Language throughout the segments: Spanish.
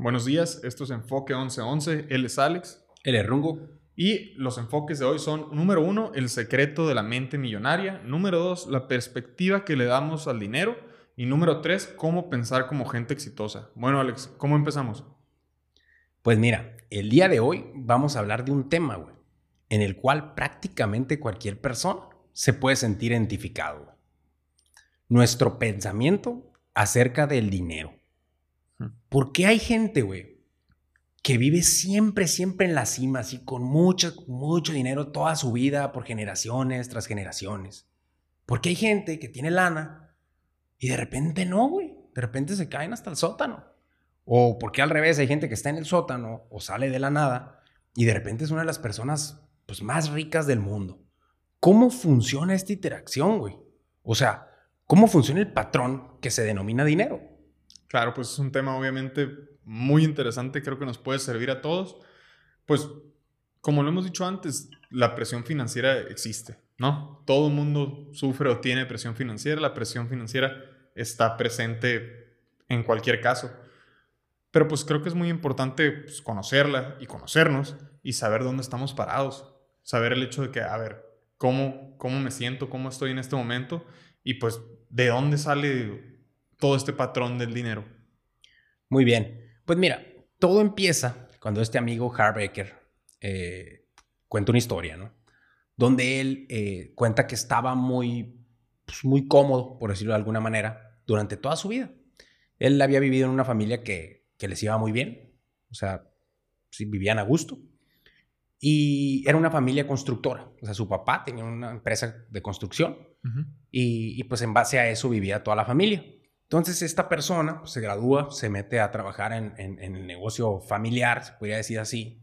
Buenos días, esto es Enfoque 1111, él es Alex. Él es Rungo. Y los enfoques de hoy son, número uno, el secreto de la mente millonaria. Número dos, la perspectiva que le damos al dinero. Y número tres, cómo pensar como gente exitosa. Bueno, Alex, ¿cómo empezamos? Pues mira, el día de hoy vamos a hablar de un tema, güey, en el cual prácticamente cualquier persona se puede sentir identificado. Nuestro pensamiento acerca del dinero. ¿Por qué hay gente, güey, que vive siempre, siempre en la cima, así con mucho, mucho dinero toda su vida, por generaciones tras generaciones? Porque hay gente que tiene lana y de repente no, güey. De repente se caen hasta el sótano. O porque al revés hay gente que está en el sótano o sale de la nada y de repente es una de las personas pues, más ricas del mundo. ¿Cómo funciona esta interacción, güey? O sea, ¿cómo funciona el patrón que se denomina dinero? Claro, pues es un tema obviamente muy interesante, creo que nos puede servir a todos. Pues, como lo hemos dicho antes, la presión financiera existe, ¿no? Todo el mundo sufre o tiene presión financiera, la presión financiera está presente en cualquier caso. Pero pues creo que es muy importante pues, conocerla y conocernos y saber dónde estamos parados. Saber el hecho de que, a ver, ¿cómo, cómo me siento, cómo estoy en este momento y pues de dónde sale todo este patrón del dinero? Muy bien. Pues mira, todo empieza cuando este amigo Harbaker eh, cuenta una historia, ¿no? Donde él eh, cuenta que estaba muy, pues, muy cómodo, por decirlo de alguna manera, durante toda su vida. Él había vivido en una familia que, que les iba muy bien, o sea, sí, vivían a gusto. Y era una familia constructora, o sea, su papá tenía una empresa de construcción y, y pues en base a eso vivía toda la familia. Entonces esta persona pues, se gradúa, se mete a trabajar en, el negocio familiar, se podría decir así,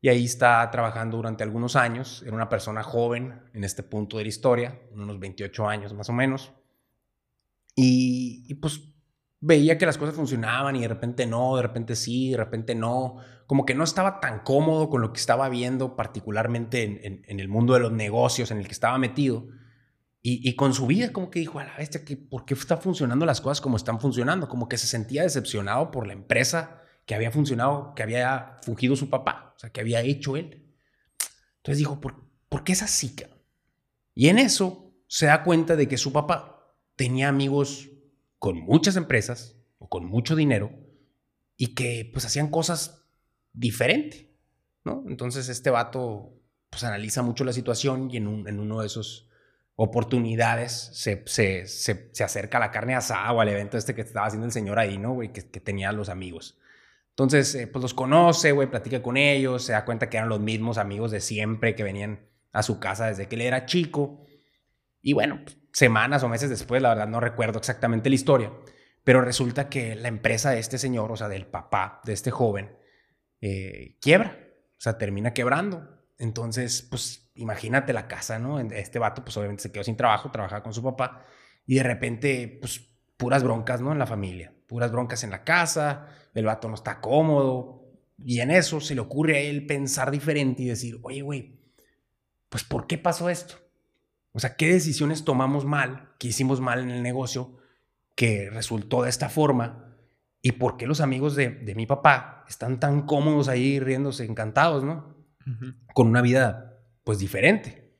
y ahí está trabajando durante algunos años. Era una persona joven en este punto de la historia, unos 28 años más o menos, y, pues veía que las cosas funcionaban y de repente no, de repente sí, de repente no, como que no estaba tan cómodo con lo que estaba viendo, particularmente en, en el mundo de los negocios en el que estaba metido. Y, con su vida, como que dijo, a la bestia, que, ¿por qué están funcionando las cosas como están funcionando? Como que se sentía decepcionado por la empresa que había funcionado, que había fungido su papá, o sea, que había hecho él. Entonces dijo, ¿por, ¿por qué es así? Y en eso se da cuenta de que su papá tenía amigos con muchas empresas o con mucho dinero y que pues hacían cosas diferentes, ¿no? Entonces este vato pues analiza mucho la situación y en, en uno de esos oportunidades se, se, se, acerca a la carne asada o al evento este que estaba haciendo el señor ahí, ¿no, güey? Que, que tenía los amigos. Entonces, eh, pues los conoce, güey, platica con ellos, se da cuenta que eran los mismos amigos de siempre que venían a su casa desde que él era chico. Y bueno, pues, semanas o meses después, la verdad no recuerdo exactamente la historia, pero resulta que la empresa de este señor, o sea, del papá de este joven, eh, quiebra, o sea, termina quebrando. Entonces, pues imagínate la casa, ¿no? Este vato, pues obviamente se quedó sin trabajo, trabajaba con su papá y de repente, pues puras broncas, ¿no? En la familia, puras broncas en la casa, el vato no está cómodo y en eso se le ocurre a él pensar diferente y decir, oye, güey, pues ¿por qué pasó esto? O sea, ¿qué decisiones tomamos mal, que hicimos mal en el negocio, que resultó de esta forma? ¿Y por qué los amigos de, de mi papá están tan cómodos ahí riéndose, encantados, ¿no? Con una vida pues diferente.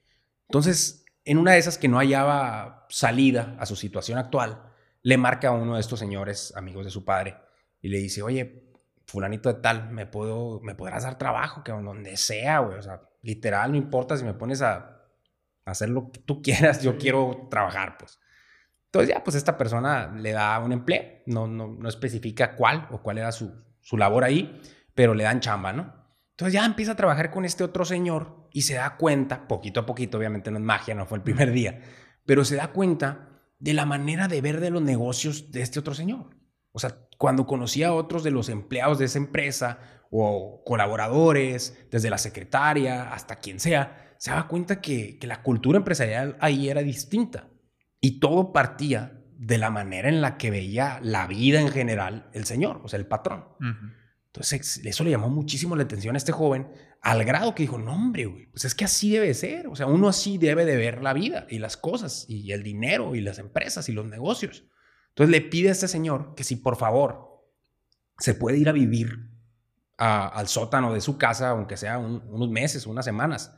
Entonces, en una de esas que no hallaba salida a su situación actual, le marca a uno de estos señores, amigos de su padre, y le dice, oye, fulanito de tal, me, puedo, me podrás dar trabajo, que donde sea, güey. O sea, literal, no importa si me pones a hacer lo que tú quieras, yo quiero trabajar, pues. Entonces ya, pues esta persona le da un empleo, no, no, no especifica cuál o cuál era su, su labor ahí, pero le dan chamba, ¿no? Entonces ya empieza a trabajar con este otro señor y se da cuenta, poquito a poquito, obviamente no es magia, no fue el primer día, pero se da cuenta de la manera de ver de los negocios de este otro señor. O sea, cuando conocía a otros de los empleados de esa empresa o colaboradores, desde la secretaria hasta quien sea, se daba cuenta que, la cultura empresarial ahí era distinta. Y todo partía de la manera en la que veía la vida en general el señor, o sea, el patrón. Entonces, eso le llamó muchísimo la atención a este joven, al grado que dijo, no, hombre, güey, pues es que así debe ser. O sea, uno así debe de ver la vida y las cosas y el dinero y las empresas y los negocios. Entonces le pide a este señor que si por favor se puede ir a vivir al sótano de su casa, aunque sea unos meses, unas semanas,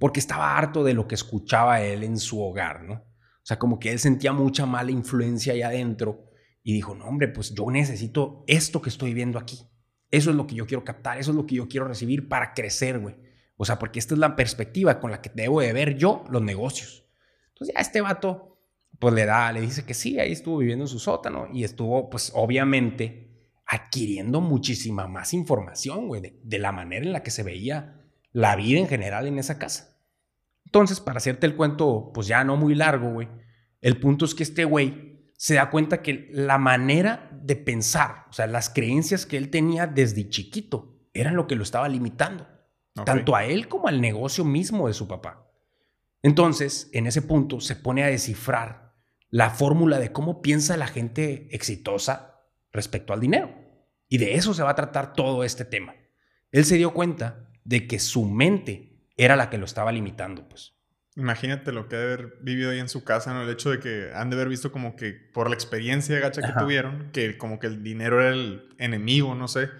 porque estaba harto de lo que escuchaba él en su hogar, ¿no? O sea, como que él sentía mucha mala influencia ahí adentro y dijo, no, hombre, pues yo necesito esto que estoy viendo aquí. Eso es lo que yo quiero captar, eso es lo que yo quiero recibir para crecer, güey. O sea, porque esta es la perspectiva con la que debo de ver yo los negocios. Entonces ya este vato, pues le da, le dice que sí, ahí estuvo viviendo en su sótano y estuvo, pues obviamente, adquiriendo muchísima más información, güey, de, la manera en la que se veía la vida en general en esa casa. Entonces, para hacerte el cuento, pues ya no muy largo, güey, el punto es que este güey se da cuenta que la manera de pensar, o sea, las creencias que él tenía desde chiquito, eran lo que lo estaba limitando, tanto a él como al negocio mismo de su papá. Entonces, en ese punto, se pone a descifrar la fórmula de cómo piensa la gente exitosa respecto al dinero. Y de eso se va a tratar todo este tema. Él se dio cuenta de que su mente era la que lo estaba limitando, pues. Imagínate lo que ha de haber vivido ahí en su casa, ¿no? El hecho de que han de haber visto como que por la experiencia gacha que tuvieron, que como que el dinero era el enemigo, no sé.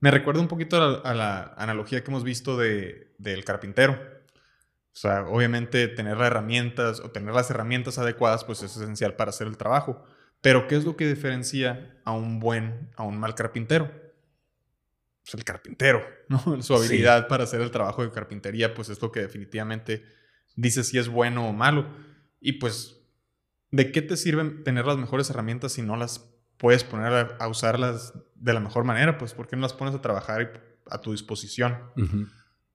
Me recuerda un poquito a la, analogía que hemos visto de, del carpintero. O sea, obviamente tener las herramientas o tener las herramientas adecuadas, pues es esencial para hacer el trabajo. Pero ¿qué es lo que diferencia a un buen, a un mal carpintero? Pues el carpintero, ¿no? Su habilidad para hacer el trabajo de carpintería, pues es lo que definitivamente dice si es bueno o malo. Y pues, ¿de qué te sirven tener las mejores herramientas si no las puedes poner a, usarlas de la mejor manera? Pues, ¿por qué no las pones a trabajar a tu disposición?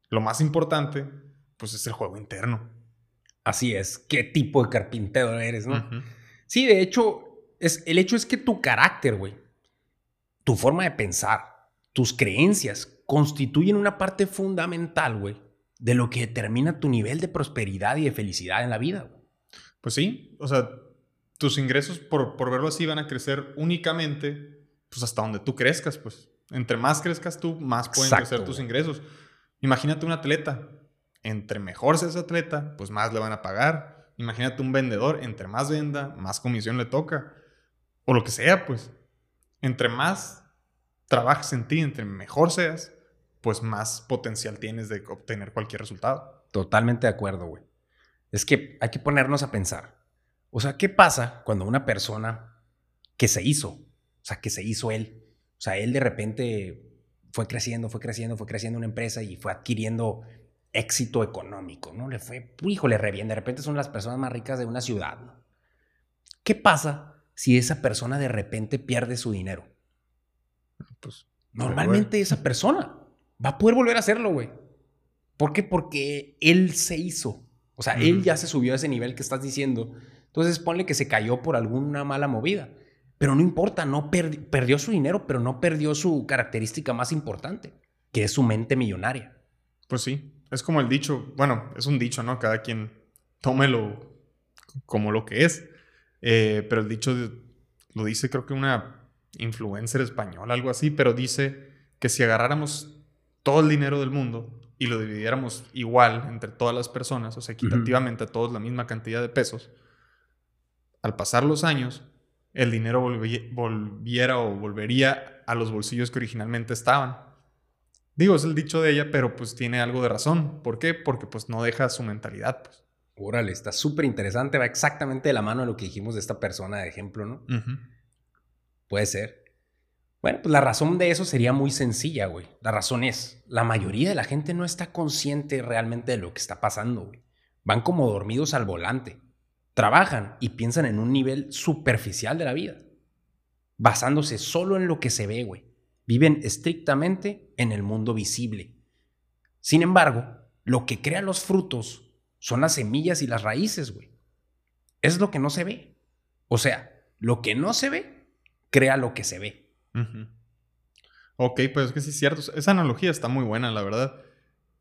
Lo más importante, pues, es el juego interno. Así es. ¿Qué tipo de carpintero eres, no? Sí, de hecho, es, el hecho es que tu carácter, güey, tu forma de pensar, tus creencias constituyen una parte fundamental, güey, de lo que determina tu nivel de prosperidad y de felicidad en la vida. Pues sí, o sea, tus ingresos, por, por verlo así, van a crecer únicamente pues hasta donde tú crezcas, pues. Entre más crezcas tú, más pueden crecer tus ingresos. Imagínate un atleta. Entre mejor sea ese atleta, pues más le van a pagar. Imagínate un vendedor. Entre más venda, más comisión le toca o lo que sea, pues, entre más trabajes en ti, entre mejor seas, pues más potencial tienes de obtener cualquier resultado. Totalmente de acuerdo, güey. Es que hay que ponernos a pensar. O sea, ¿qué pasa cuando una persona que se hizo, o sea, que se hizo él, o sea, él de repente fue creciendo, fue creciendo, fue creciendo una empresa y fue adquiriendo éxito económico, ¿no? Le fue, híjole, re bien, de repente son las personas más ricas de una ciudad, ¿no? ¿Qué pasa si esa persona de repente pierde su dinero? Pues, normalmente esa persona va a poder volver a hacerlo, güey. ¿Por qué? Porque él se hizo. O sea, él ya se subió a ese nivel que estás diciendo. Entonces ponle que se cayó por alguna mala movida. Pero no importa, no perdió su dinero, pero no perdió su característica más importante, que es su mente millonaria. Pues sí, es como el dicho, bueno, es un dicho, ¿no? Cada quien tómelo como lo que es. Eh, pero el dicho lo dice creo que una influencer española, algo así, pero dice que si agarráramos todo el dinero del mundo y lo dividiéramos igual entre todas las personas, o sea, equitativamente a todos la misma cantidad de pesos, al pasar los años, el dinero volviera o volvería a los bolsillos que originalmente estaban. Digo, es el dicho de ella, pero pues tiene algo de razón. ¿Por qué? Porque pues no deja su mentalidad, pues. Órale, está súper interesante, va exactamente de la mano de lo que dijimos de esta persona de ejemplo, ¿no? Puede ser. Bueno, pues la razón de eso sería muy sencilla, güey. La razón es, la mayoría de la gente no está consciente realmente de lo que está pasando, güey. Van como dormidos al volante. Trabajan y piensan en un nivel superficial de la vida, basándose solo en lo que se ve, güey. Viven estrictamente en el mundo visible. Sin embargo, lo que crea los frutos son las semillas y las raíces, güey. Es lo que no se ve. O sea, lo que no se ve, crea lo que se ve. Ok, pues es que sí es cierto. Esa analogía está muy buena, la verdad.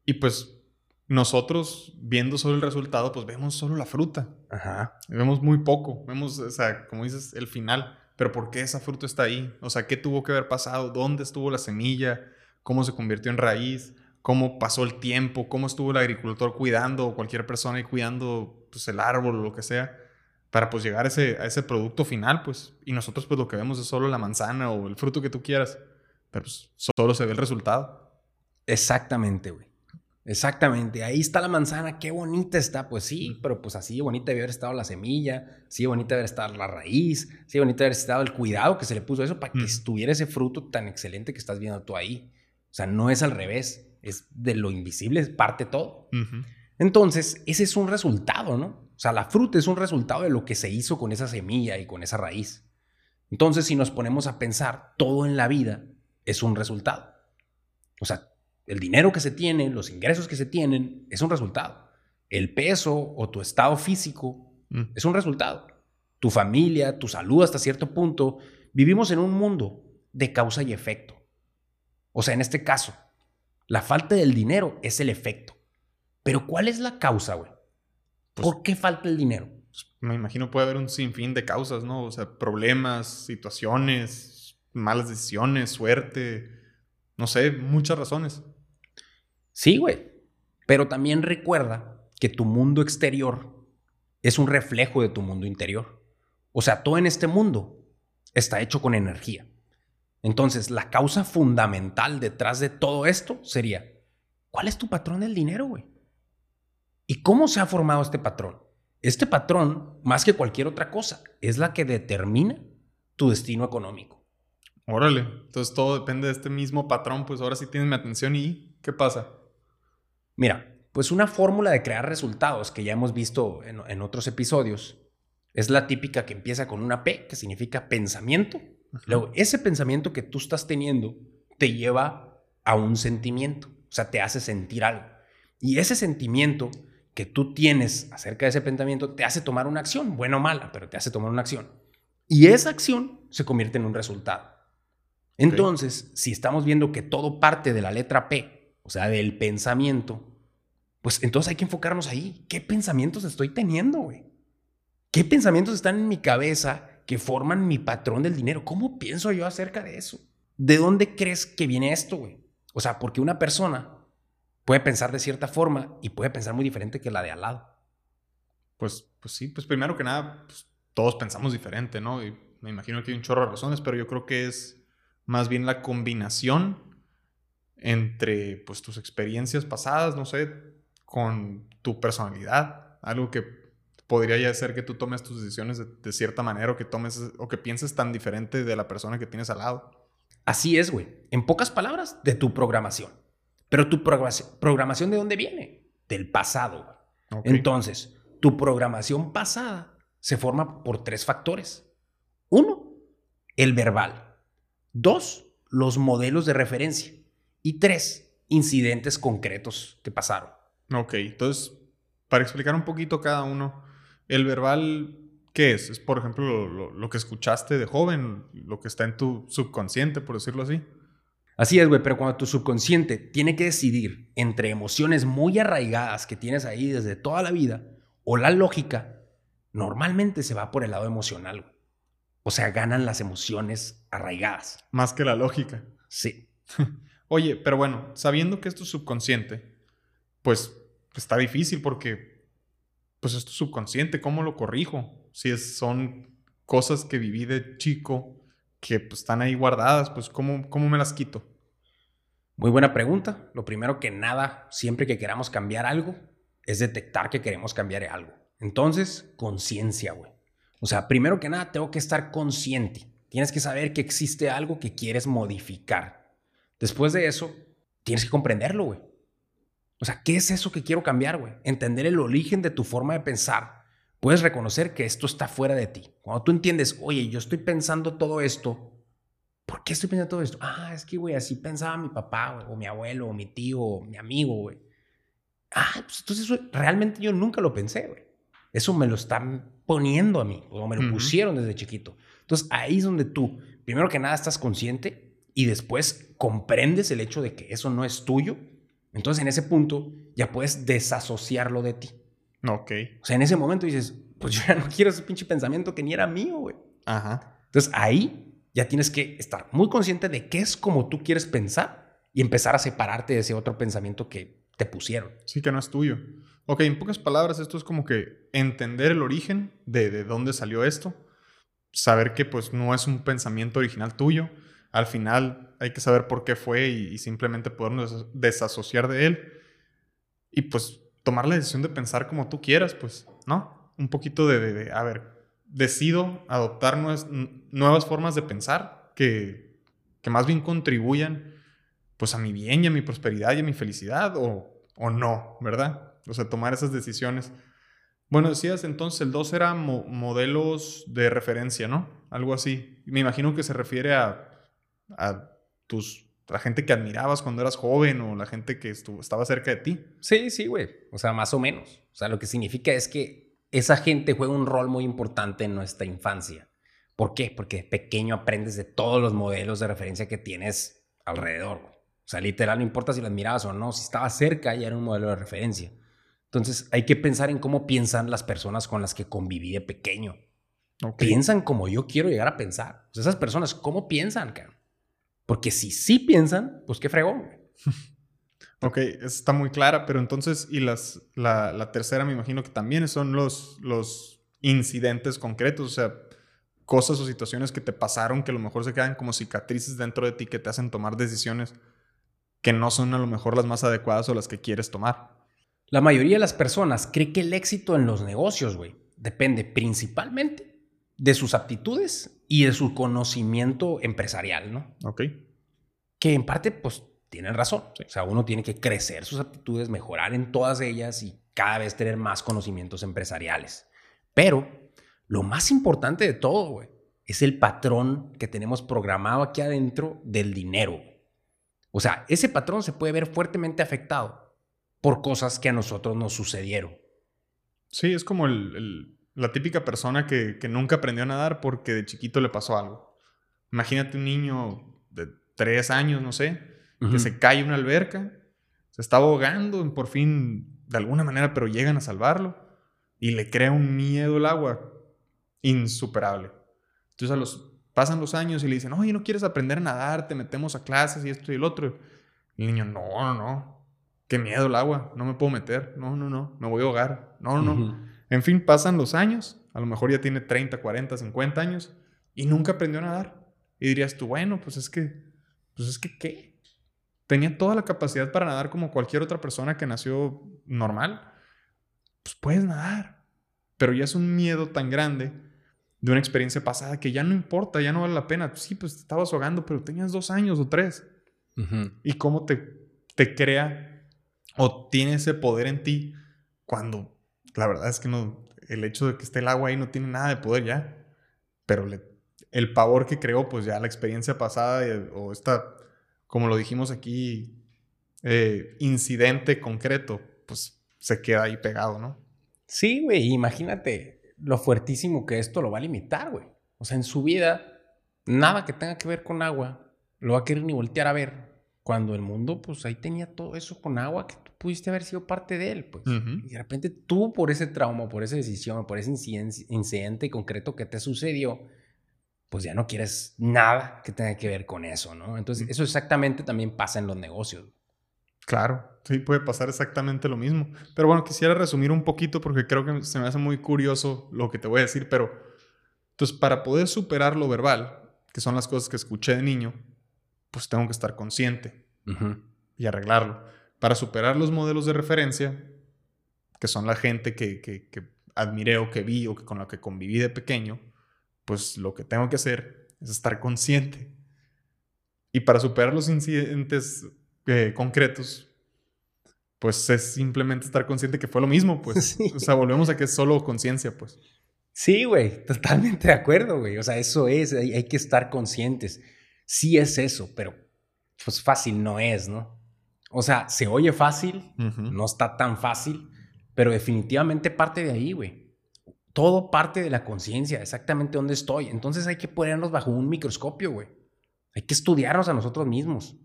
Y pues nosotros viendo solo el resultado, pues vemos solo la fruta. Ajá. Vemos muy poco. Vemos, o sea, como dices, el final. Pero ¿por qué esa fruta está ahí? O sea, ¿qué tuvo que haber pasado? ¿Dónde estuvo la semilla? ¿Cómo se convirtió en raíz? cómo pasó el tiempo, cómo estuvo el agricultor cuidando, o cualquier persona y cuidando pues, el árbol o lo que sea, para pues llegar a ese, a ese producto final, pues. Y nosotros pues lo que vemos es solo la manzana o el fruto que tú quieras. pero pues, solo se ve el resultado. Exactamente, güey. Exactamente, ahí está la manzana, qué bonita está, pues sí, pero pues así bonita debe haber estado la semilla, así bonita debe haber estado la raíz, así bonita debe haber estado el cuidado que se le puso a eso para que estuviera ese fruto tan excelente que estás viendo tú ahí. O sea, no es al revés, es de lo invisible, es parte todo. Entonces, ese es un resultado, ¿no? O sea, la fruta es un resultado de lo que se hizo con esa semilla y con esa raíz. Entonces, si nos ponemos a pensar, todo en la vida es un resultado. O sea, el dinero que se tiene, los ingresos que se tienen, es un resultado. El peso o tu estado físico mm. es un resultado. Tu familia, tu salud hasta cierto punto. Vivimos en un mundo de causa y efecto. O sea, en este caso, la falta del dinero es el efecto. Pero ¿cuál es la causa, güey? Pues ¿Por qué falta el dinero? Pues, me imagino puede haber un sinfín de causas, ¿no? O sea, problemas, situaciones, malas decisiones, suerte, no sé, muchas razones. Sí, güey. Pero también recuerda que tu mundo exterior es un reflejo de tu mundo interior. O sea, todo en este mundo está hecho con energía. Entonces, la causa fundamental detrás de todo esto sería, ¿cuál es tu patrón del dinero, güey? ¿Y cómo se ha formado este patrón? Este patrón, más que cualquier otra cosa, es la que determina tu destino económico. Órale, entonces todo depende de este mismo patrón, pues ahora sí tienes mi atención y ¿qué pasa? Mira, pues una fórmula de crear resultados que ya hemos visto en, otros episodios es la típica que empieza con una P, que significa pensamiento. Luego, ese pensamiento que tú estás teniendo te lleva a un sentimiento, o sea, te hace sentir algo. Y ese sentimiento que tú tienes acerca de ese pensamiento te hace tomar una acción, buena o mala, pero te hace tomar una acción. Y esa acción se convierte en un resultado. Entonces, si estamos viendo que todo parte de la letra P, o sea, del pensamiento, pues entonces hay que enfocarnos ahí. ¿Qué pensamientos estoy teniendo, güey? ¿Qué pensamientos están en mi cabeza que forman mi patrón del dinero? ¿Cómo pienso yo acerca de eso? ¿De dónde crees que viene esto, güey? O sea, porque una persona puede pensar de cierta forma y puede pensar muy diferente que la de al lado. Pues, pues sí, pues primero que nada, pues, todos pensamos diferente, ¿no? Y me imagino que hay un chorro de razones, pero yo creo que es más bien la combinación entre pues tus experiencias pasadas, no sé, con tu personalidad, algo que podría ya ser que tú tomes tus decisiones de, cierta manera o que tomes o que pienses tan diferente de la persona que tienes al lado. Así es, güey. En pocas palabras, de tu programación. Pero tu programación, ¿de dónde viene? Del pasado. Entonces, tu programación pasada se forma por tres factores. Uno, el verbal. Dos, los modelos de referencia y tres, incidentes concretos que pasaron. Ok, entonces, para explicar un poquito cada uno, el verbal, ¿qué es? Es, por ejemplo, lo, que escuchaste de joven, lo que está en tu subconsciente, por decirlo así. Así es, güey, pero cuando tu subconsciente tiene que decidir entre emociones muy arraigadas que tienes ahí desde toda la vida o la lógica, normalmente se va por el lado emocional. O sea, ganan las emociones arraigadas. Más que la lógica. Sí. Oye, pero bueno, sabiendo que esto es subconsciente, pues está difícil porque pues es subconsciente, ¿cómo lo corrijo? Si es, son cosas que viví de chico que pues, están ahí guardadas, pues ¿cómo, ¿cómo me las quito? Muy buena pregunta. Lo primero que nada, siempre que queramos cambiar algo, es detectar que queremos cambiar algo. Entonces, conciencia, güey. O sea, primero que nada, tengo que estar consciente. Tienes que saber que existe algo que quieres modificar. Después de eso, tienes que comprenderlo, güey. O sea, ¿qué es eso que quiero cambiar, güey? Entender el origen de tu forma de pensar. Puedes reconocer que esto está fuera de ti. Cuando tú entiendes, oye, yo estoy pensando todo esto, ¿por qué estoy pensando todo esto? Ah, es que, güey, así pensaba mi papá, o mi abuelo, o mi tío, o mi amigo, güey. Ah, pues entonces realmente yo nunca lo pensé, güey. Eso me lo están poniendo a mí, o me lo pusieron desde chiquito. Entonces ahí es donde tú, primero que nada, estás consciente y después comprendes el hecho de que eso no es tuyo, entonces en ese punto ya puedes desasociarlo de ti. Ok. O sea, en ese momento dices, pues yo ya no quiero ese pinche pensamiento que ni era mío, güey. Ajá. Entonces ahí ya tienes que estar muy consciente de qué es como tú quieres pensar y empezar a separarte de ese otro pensamiento que te pusieron. Sí, que no es tuyo. Ok, en pocas palabras, esto es como que entender el origen de, de dónde salió esto, saber que pues no es un pensamiento original tuyo, al final hay que saber por qué fue y, simplemente podernos desasociar de él y pues tomar la decisión de pensar como tú quieras, pues, ¿no? Un poquito de, a ver, decido adoptar nuevas, formas de pensar que, que más bien contribuyan pues a mi bien y a mi prosperidad y a mi felicidad o, o no, ¿verdad? O sea, tomar esas decisiones. Bueno, decías entonces el 2 era modelos de referencia, ¿no? Algo así. Me imagino que se refiere a, a tus la gente que admirabas cuando eras joven o la gente que estuvo, estaba cerca de ti. Sí, sí, güey. O sea, más o menos. O sea, lo que significa es que esa gente juega un rol muy importante en nuestra infancia. ¿Por qué? Porque de pequeño aprendes de todos los modelos de referencia que tienes alrededor. O sea, literal, no importa si las admirabas o no, si estaba cerca ya era un modelo de referencia. Entonces, hay que pensar en cómo piensan las personas con las que conviví de pequeño. Piensan como yo quiero llegar a pensar. O sea, esas personas, ¿cómo piensan, cabrón? Porque si sí piensan, pues qué fregón. ok, está muy clara, pero entonces, y las, la, tercera me imagino que también son los, los incidentes concretos, o sea, cosas o situaciones que te pasaron que a lo mejor se quedan como cicatrices dentro de ti que te hacen tomar decisiones que no son a lo mejor las más adecuadas o las que quieres tomar. La mayoría de las personas cree que el éxito en los negocios, güey, depende principalmente de sus aptitudes y de su conocimiento empresarial, ¿no? Ok. Que en parte, pues, tienen razón. O sea, uno tiene que crecer sus aptitudes, mejorar en todas ellas y cada vez tener más conocimientos empresariales. Pero lo más importante de todo, güey, es el patrón que tenemos programado aquí adentro del dinero. O sea, ese patrón se puede ver fuertemente afectado por cosas que a nosotros nos sucedieron. Sí, es como el, la típica persona que, nunca aprendió a nadar porque de chiquito le pasó algo. Imagínate un niño de tres años, no sé, que se cae en una alberca, se está ahogando, por fin, de alguna manera, pero llegan a salvarlo y le crea un miedo al agua insuperable. Entonces a los, pasan los años y le dicen, oye, ¿no quieres aprender a nadar? Te metemos a clases y esto y el otro. Y el niño, no, no, no, qué miedo el agua, no me puedo meter, no, no, no, me voy a ahogar, no, no, no. En fin, pasan los años, a lo mejor ya tiene 30, 40, 50 años y nunca aprendió a nadar. Y dirías tú, bueno, pues es que, pues es que, ¿qué? Tenía toda la capacidad para nadar como cualquier otra persona que nació normal. Pues puedes nadar, pero ya es un miedo tan grande de una experiencia pasada que ya no importa, ya no vale la pena. Sí, pues te estabas ahogando, pero tenías dos años o tres. Y cómo te, te crea o tiene ese poder en ti cuando la verdad es que no, el hecho de que esté el agua ahí no tiene nada de poder ya. Pero el pavor que creó, pues ya la experiencia pasada o esta, como lo dijimos aquí, eh, incidente concreto, pues se queda ahí pegado, ¿no? Sí, güey, imagínate lo fuertísimo que esto lo va a limitar, güey. O sea, en su vida, nada que tenga que ver con agua lo va a querer ni voltear a ver. Cuando el mundo, pues ahí tenía todo eso con agua que pudiste haber sido parte de él, pues. Y de repente tú, por ese trauma, por esa decisión, por ese incidente concreto que te sucedió, pues ya no quieres nada que tenga que ver con eso, ¿no? Entonces, eso exactamente también pasa en los negocios. Claro, sí, puede pasar exactamente lo mismo. Pero bueno, quisiera resumir un poquito porque creo que se me hace muy curioso lo que te voy a decir, pero entonces para poder superar lo verbal, que son las cosas que escuché de niño, pues tengo que estar consciente y arreglarlo para superar los modelos de referencia, que son la gente que, que, admiré o que vi o que con la que conviví de pequeño, pues lo que tengo que hacer es estar consciente. Y para superar los incidentes eh, concretos, pues es simplemente estar consciente que fue lo mismo, pues. O sea, volvemos a que es solo conciencia, pues. Sí, güey, totalmente de acuerdo, güey. O sea, eso es, hay, hay, que estar conscientes. Sí es eso, pero pues fácil no es, ¿no? O sea, se oye fácil, no está tan fácil, pero definitivamente parte de ahí, güey. Todo parte de la conciencia, exactamente dónde estoy. Entonces hay que ponernos bajo un microscopio, güey. Hay que estudiarnos a nosotros mismos.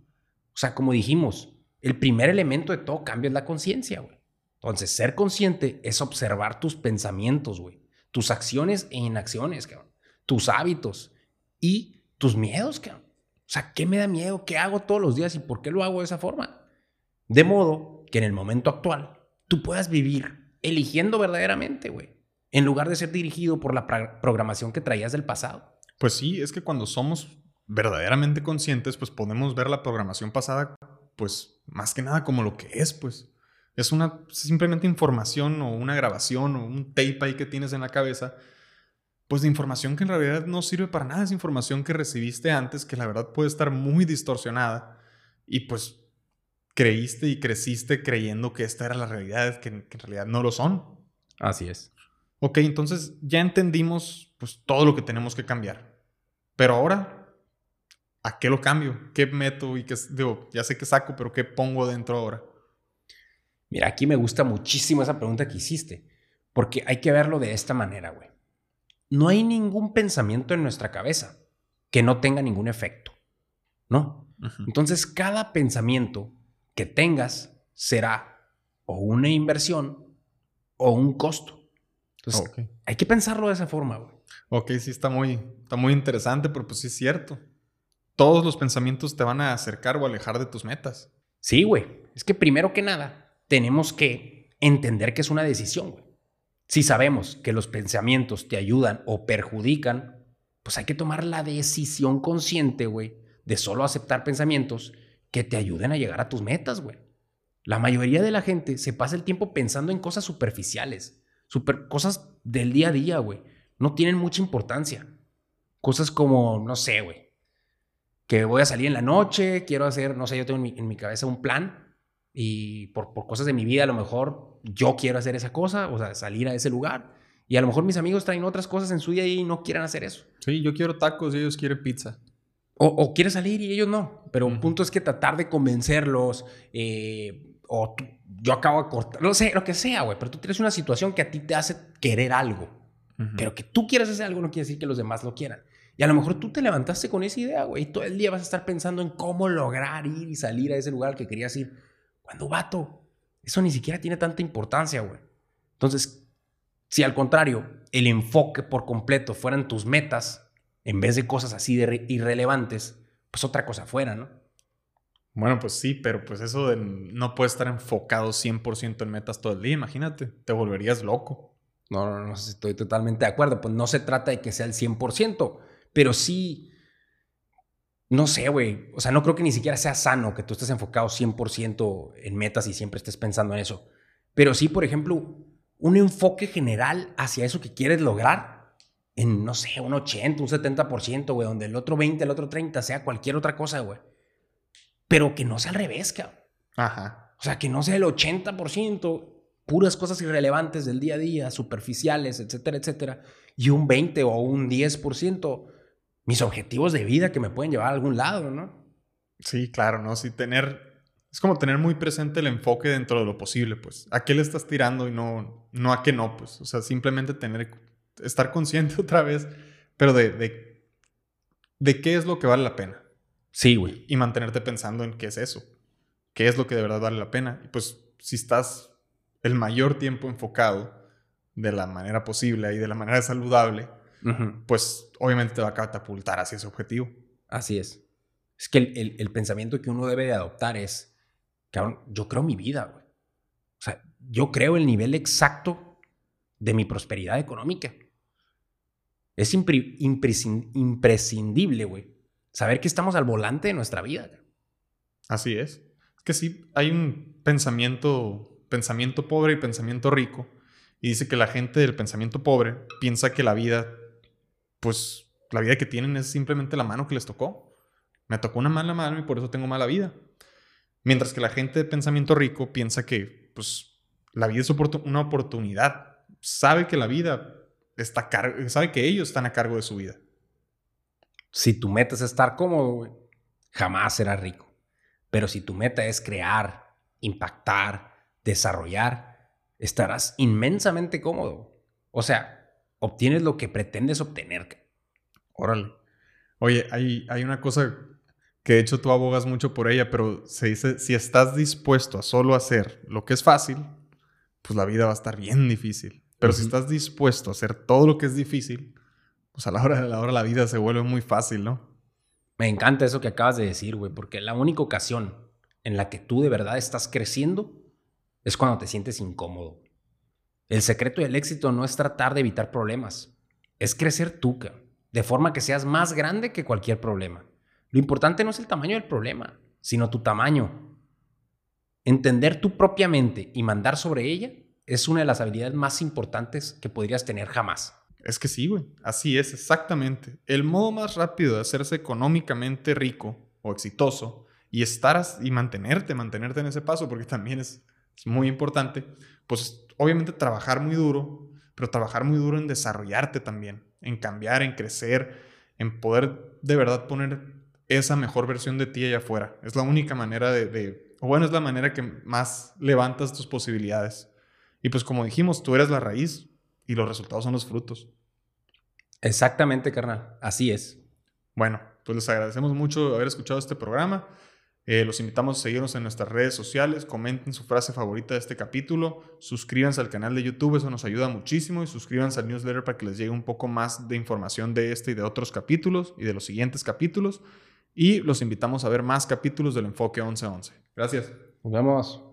O sea, como dijimos, el primer elemento de todo cambio es la conciencia, güey. Entonces, ser consciente es observar tus pensamientos, güey. Tus acciones e inacciones, cabrón. Tus hábitos y tus miedos, cabrón. O sea, ¿qué me da miedo? ¿Qué hago todos los días y por qué lo hago de esa forma? De modo que en el momento actual tú puedas vivir eligiendo verdaderamente, güey, en lugar de ser dirigido por la programación que traías del pasado. Pues sí, es que cuando somos verdaderamente conscientes, pues podemos ver la programación pasada, pues más que nada como lo que es, pues. Es una simplemente información o una grabación o un tape ahí que tienes en la cabeza, pues de información que en realidad no sirve para nada, es información que recibiste antes, que la verdad puede estar muy distorsionada y pues creíste y creciste creyendo que esta era la realidad, que, que en realidad no lo son. Así es. Ok, entonces ya entendimos pues todo lo que tenemos que cambiar. Pero ahora, ¿a qué lo cambio? ¿Qué meto y qué digo, ya sé que saco, pero qué pongo dentro ahora? Mira, aquí me gusta muchísimo esa pregunta que hiciste, porque hay que verlo de esta manera, güey. No hay ningún pensamiento en nuestra cabeza que no tenga ningún efecto, ¿no? Entonces, cada pensamiento que tengas será o una inversión o un costo. Entonces, hay que pensarlo de esa forma, güey. Ok, sí, está muy, está muy interesante, pero pues sí es cierto. Todos los pensamientos te van a acercar o alejar de tus metas. Sí, güey. Es que primero que nada, tenemos que entender que es una decisión, güey. Si sabemos que los pensamientos te ayudan o perjudican, pues hay que tomar la decisión consciente, güey, de solo aceptar pensamientos que te ayuden a llegar a tus metas, güey. La mayoría de la gente se pasa el tiempo pensando en cosas superficiales, super, cosas del día a día, güey. No tienen mucha importancia. Cosas como, no sé, güey, que voy a salir en la noche, quiero hacer, no sé, yo tengo en mi cabeza un plan y por, por, cosas de mi vida a lo mejor yo quiero hacer esa cosa, o sea, salir a ese lugar. Y a lo mejor mis amigos traen otras cosas en su día y no quieren hacer eso. Sí, yo quiero tacos y ellos quieren pizza. O, o quiere salir y ellos no. Pero un punto es que tratar de convencerlos, eh, o yo acabo de cortar, no sé, lo que sea, güey, pero tú tienes una situación que a ti te hace querer algo. Pero que tú quieras hacer algo no quiere decir que los demás lo quieran. Y a lo mejor tú te levantaste con esa idea, güey, y todo el día vas a estar pensando en cómo lograr ir y salir a ese lugar que querías ir. Cuando, vato, eso ni siquiera tiene tanta importancia, güey. Entonces, si al contrario, el enfoque por completo fueran tus metas, en vez de cosas así de irrelevantes, pues otra cosa fuera, ¿no? Bueno, pues sí, pero pues eso de no puedes estar enfocado 100% en metas todo el día, imagínate, te volverías loco. No, no, no, estoy totalmente de acuerdo, pues no se trata de que sea el 100%, pero sí, no sé, güey, o sea, no creo que ni siquiera sea sano que tú estés enfocado 100% en metas y siempre estés pensando en eso, pero sí, por ejemplo, un enfoque general hacia eso que quieres lograr en, no sé, un 80, un 70%, güey, donde el otro 20, el otro 30 sea cualquier otra cosa, güey. Pero que no sea al revés, cabrón. Ajá. O sea, que no sea el 80% puras cosas irrelevantes del día a día, superficiales, etcétera, etcétera, y un 20 o un 10% mis objetivos de vida que me pueden llevar a algún lado, ¿no? Sí, claro, ¿no? Sí, tener, es como tener muy presente el enfoque dentro de lo posible, pues. ¿A qué le estás tirando y no, no a qué no, pues? O sea, simplemente tener estar consciente otra vez, pero de, de, de qué es lo que vale la pena. Sí, güey. Y mantenerte pensando en qué es eso. ¿Qué es lo que de verdad vale la pena? Y pues si estás el mayor tiempo enfocado de la manera posible y de la manera saludable, pues obviamente te va a catapultar hacia ese objetivo. Así es. Es que el, el, pensamiento que uno debe de adoptar es, cabrón, yo creo mi vida, güey. O sea, yo creo el nivel exacto de mi prosperidad económica. Es imprescindible, güey. Saber que estamos al volante de nuestra vida. Así es. Es que sí, hay un pensamiento, pensamiento pobre y pensamiento rico. Y dice que la gente del pensamiento pobre piensa que la vida, pues la vida que tienen es simplemente la mano que les tocó. Me tocó una mala mano y por eso tengo mala vida. Mientras que la gente de pensamiento rico piensa que, pues, la vida es una oportunidad. Sabe que la vida está sabe que ellos están a cargo de su vida. Si tu meta es estar cómodo, jamás serás rico. Pero si tu meta es crear, impactar, desarrollar, estarás inmensamente cómodo. O sea, obtienes lo que pretendes obtener. Órale. Oye, hay, hay una cosa que de hecho tú abogas mucho por ella, pero se dice, si estás dispuesto a solo hacer lo que es fácil, pues la vida va a estar bien difícil. Pero si estás dispuesto a hacer todo lo que es difícil, pues a la hora de la hora la vida se vuelve muy fácil, ¿no? Me encanta eso que acabas de decir, güey, porque la única ocasión en la que tú de verdad estás creciendo es cuando te sientes incómodo. El secreto del éxito no es tratar de evitar problemas, es crecer tú, de forma que seas más grande que cualquier problema. Lo importante no es el tamaño del problema, sino tu tamaño. Entender tu propia mente y mandar sobre ella es una de las habilidades más importantes que podrías tener jamás. Es que sí, güey. Así es, exactamente. El modo más rápido de hacerse económicamente rico o exitoso y estar y mantenerte, mantenerte en ese paso, porque también es, es muy importante, pues obviamente trabajar muy duro, pero trabajar muy duro en desarrollarte también, en cambiar, en crecer, en poder de verdad poner esa mejor versión de ti allá afuera. Es la única manera de, o bueno, es la manera que más levantas tus posibilidades. Y pues como dijimos, tú eres la raíz y los resultados son los frutos. Exactamente, carnal. Así es. Bueno, pues les agradecemos mucho haber escuchado este programa. Eh, los invitamos a seguirnos en nuestras redes sociales, comenten su frase favorita de este capítulo, suscríbanse al canal de YouTube, eso nos ayuda muchísimo y suscríbanse al newsletter para que les llegue un poco más de información de este y de otros capítulos y de los siguientes capítulos. Y los invitamos a ver más capítulos del Enfoque 1111. Gracias. Nos vemos.